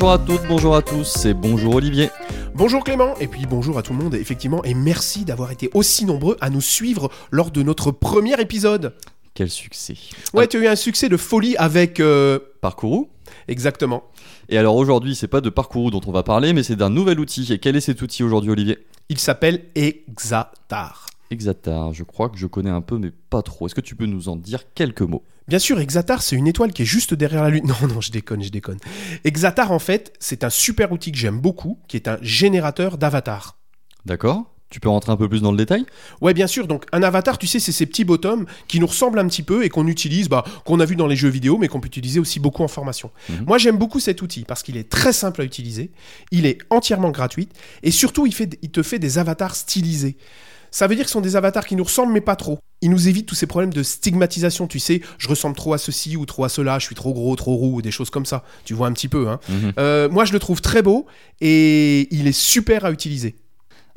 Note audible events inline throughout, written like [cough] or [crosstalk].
Bonjour à toutes, bonjour à tous et bonjour Olivier. Bonjour Clément, et puis bonjour à tout le monde, effectivement, et merci d'avoir été aussi nombreux à nous suivre lors de notre premier épisode. Quel succès. Ouais, tu as eu un succès de folie avec... euh, Parcourou Exactement. Et alors aujourd'hui, c'est pas de Parcourou dont on va parler, mais c'est d'un nouvel outil. Et quel est cet outil aujourd'hui, Olivier? Il s'appelle Exatar. Exatar, je crois que je connais un peu, mais pas trop. Est-ce que tu peux nous en dire quelques mots? Bien sûr, Exatar, c'est une étoile qui est juste derrière la Lune. [laughs] Non, non, je déconne, je déconne. Exatar, en fait, c'est un super outil que j'aime beaucoup, qui est un générateur d'avatars. D'accord Tu peux rentrer un peu plus dans le détail? Ouais, bien sûr. Donc, un avatar, tu sais, c'est ces petits bottoms qui nous ressemblent un petit peu et qu'on utilise, bah, qu'on a vu dans les jeux vidéo, mais qu'on peut utiliser aussi beaucoup en formation. Mhm. Moi, j'aime beaucoup cet outil parce qu'il est très simple à utiliser, il est entièrement gratuit et surtout, il, fait, il te fait des avatars stylisés. Ça veut dire que ce sont des avatars qui nous ressemblent, mais pas trop. Il nous évite tous ces problèmes de stigmatisation, tu sais, je ressemble trop à ceci ou trop à cela, je suis trop gros, trop roux, ou des choses comme ça. Tu vois un petit peu, hein. Mhm. Euh, moi, je le trouve très beau et il est super à utiliser.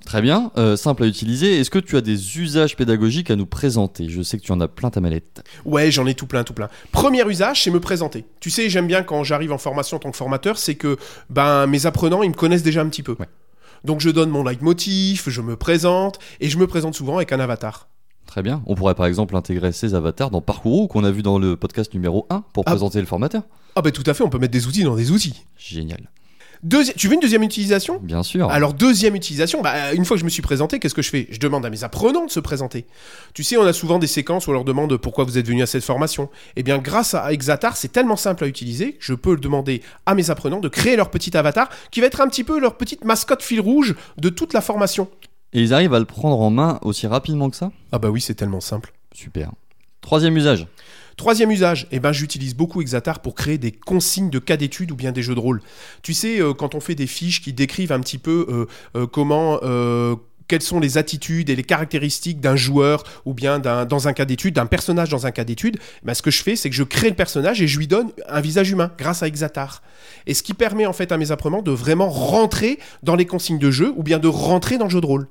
Très bien, euh, simple à utiliser. Est-ce que tu as des usages pédagogiques à nous présenter? Je sais que tu en as plein ta mallette. Ouais, j'en ai tout plein, tout plein. Premier usage, c'est me présenter. Tu sais, j'aime bien quand j'arrive en formation en tant que formateur, c'est que ben mes apprenants, ils me connaissent déjà un petit peu. Ouais. Donc je donne mon leitmotiv, je me présente et je me présente souvent avec un avatar. Très bien. On pourrait par exemple intégrer ces avatars dans Parcourou qu'on a vu dans le podcast numéro 1 pour Ah. présenter le formateur. Ah ben tout à fait, on peut mettre des outils dans des outils. Génial. Deuxi- tu veux une deuxième utilisation? Bien sûr. Alors deuxième utilisation, bah, une fois que je me suis présenté, qu'est-ce que je fais? Je demande à mes apprenants de se présenter. Tu sais, on a souvent des séquences où on leur demande pourquoi vous êtes venu à cette formation. Eh bien, grâce à Exatar, c'est tellement simple à utiliser que je peux demander à mes apprenants de créer leur petit avatar qui va être un petit peu leur petite mascotte fil rouge de toute la formation. Et ils arrivent à le prendre en main aussi rapidement que ça? Ah bah oui, c'est tellement simple. Super. Troisième usage. Troisième usage, eh ben, j'utilise beaucoup Exatar pour créer des consignes de cas d'études ou bien des jeux de rôle. Tu sais, euh, quand on fait des fiches qui décrivent un petit peu euh, euh, comment... quelles sont les attitudes et les caractéristiques d'un joueur ou bien d'un, dans un cas d'étude, d'un personnage dans un cas d'étude, eh ben, ce que je fais, c'est que je crée le personnage et je lui donne un visage humain grâce à Exatar. Et ce qui permet en fait à mes apprenants de vraiment rentrer dans les consignes de jeu ou bien de rentrer dans le jeu de rôle.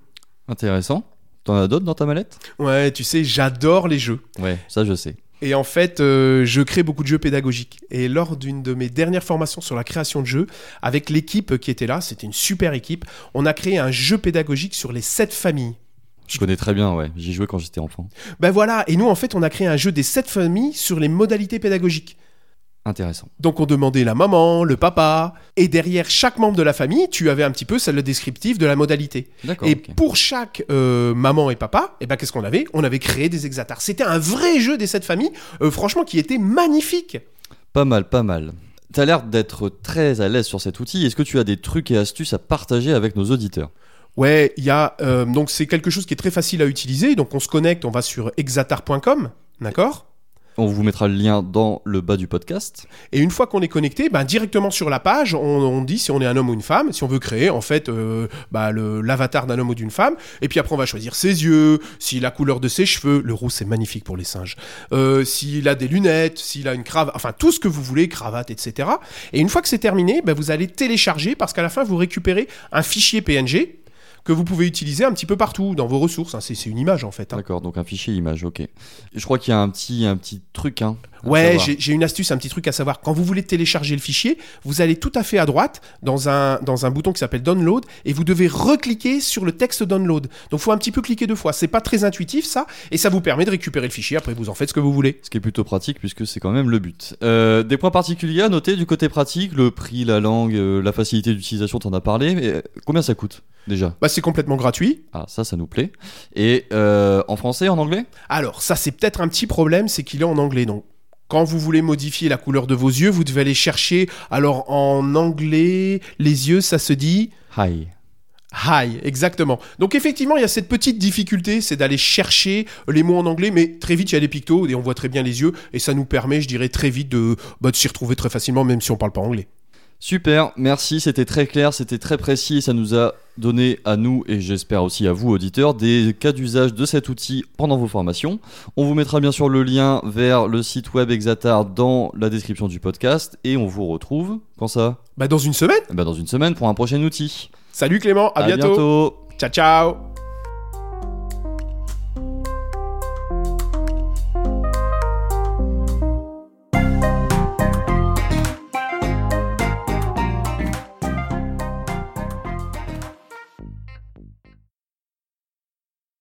Intéressant. T'en as d'autres dans ta mallette? Ouais, tu sais, j'adore les jeux. Ouais, ça je sais. Et en fait, euh, je crée beaucoup de jeux pédagogiques. Et lors d'une de mes dernières formations sur la création de jeux, avec l'équipe qui était là, c'était une super équipe, on a créé un jeu pédagogique sur les sept familles. Je connais très bien, ouais. J'y jouais quand j'étais enfant. Ben voilà, et nous en fait, on a créé un jeu des sept familles sur les modalités pédagogiques. Intéressant. Donc on demandait la maman, le papa, et derrière chaque membre de la famille, tu avais un petit peu le descriptif de la modalité. D'accord. Et pour chaque euh, maman et papa, et ben qu'est-ce qu'on avait? On avait créé des exatars. C'était un vrai jeu des sept familles, euh, franchement, qui était magnifique. Pas mal, pas mal. T'as l'air d'être très à l'aise sur cet outil. Est-ce que tu as des trucs et astuces à partager avec nos auditeurs? Ouais, il y a euh, donc c'est quelque chose qui est très facile à utiliser. Donc on se connecte, on va sur exatar.com, d'accord? On vous mettra le lien dans le bas du podcast. Et une fois qu'on est connecté, ben, directement sur la page, on, dit si on est un homme ou une femme, si on veut créer en fait euh, le- l'avatar d'un homme ou d'une femme. Et puis après on va choisir ses yeux, si la couleur de ses cheveux, le roux c'est magnifique pour les singes. Euh, s'il a des lunettes, s'il a une cravate, enfin tout ce que vous voulez, cravate, etc. Et une fois que c'est terminé, ben, vous allez télécharger parce qu'à la fin vous récupérez un fichier PNG que vous pouvez utiliser un petit peu partout dans vos ressources. hein. C'est une image en fait. hein. D'accord, donc un fichier image, ok. Je crois qu'il y a un petit, un petit truc, hein. Ouais, j'ai une astuce, un petit truc à savoir. Quand vous voulez télécharger le fichier, vous allez tout à fait à droite dans un, dans un bouton qui s'appelle Download et vous devez recliquer sur le texte Download. Donc, il faut un petit peu cliquer deux fois. C'est pas très intuitif, ça, et ça vous permet de récupérer le fichier. Après, vous en faites ce que vous voulez. Ce qui est plutôt pratique puisque c'est quand même le but. Euh, des points particuliers à noter du côté pratique, le prix, la langue, euh, la facilité d'utilisation, t'en as parlé. Mais euh, combien ça coûte déjà? Bah, c'est complètement gratuit. Ah, ça, ça nous plaît. Et euh, en français, en anglais? Alors, ça, c'est peut-être un petit problème, c'est qu'il est en anglais. Donc, quand vous voulez modifier la couleur de vos yeux, vous devez aller chercher. Alors, en anglais, les yeux, ça se dit. Hi. Hi, exactement. Donc effectivement, il y a cette petite difficulté, c'est d'aller chercher les mots en anglais, mais très vite, il y a des pictos et on voit très bien les yeux, et ça nous permet, je dirais, très vite de, bah, de s'y retrouver très facilement, même si on parle pas anglais. Super, merci, c'était très clair, c'était très précis et ça nous a donné à nous et j'espère aussi à vous auditeurs des cas d'usage de cet outil pendant vos formations. On vous mettra bien sûr le lien vers le site web Exatar dans la description du podcast et on vous retrouve quand ça? Bah, dans une semaine ben, Dans une semaine pour un prochain outil. Salut Clément, à, À bientôt. bientôt. Ciao, ciao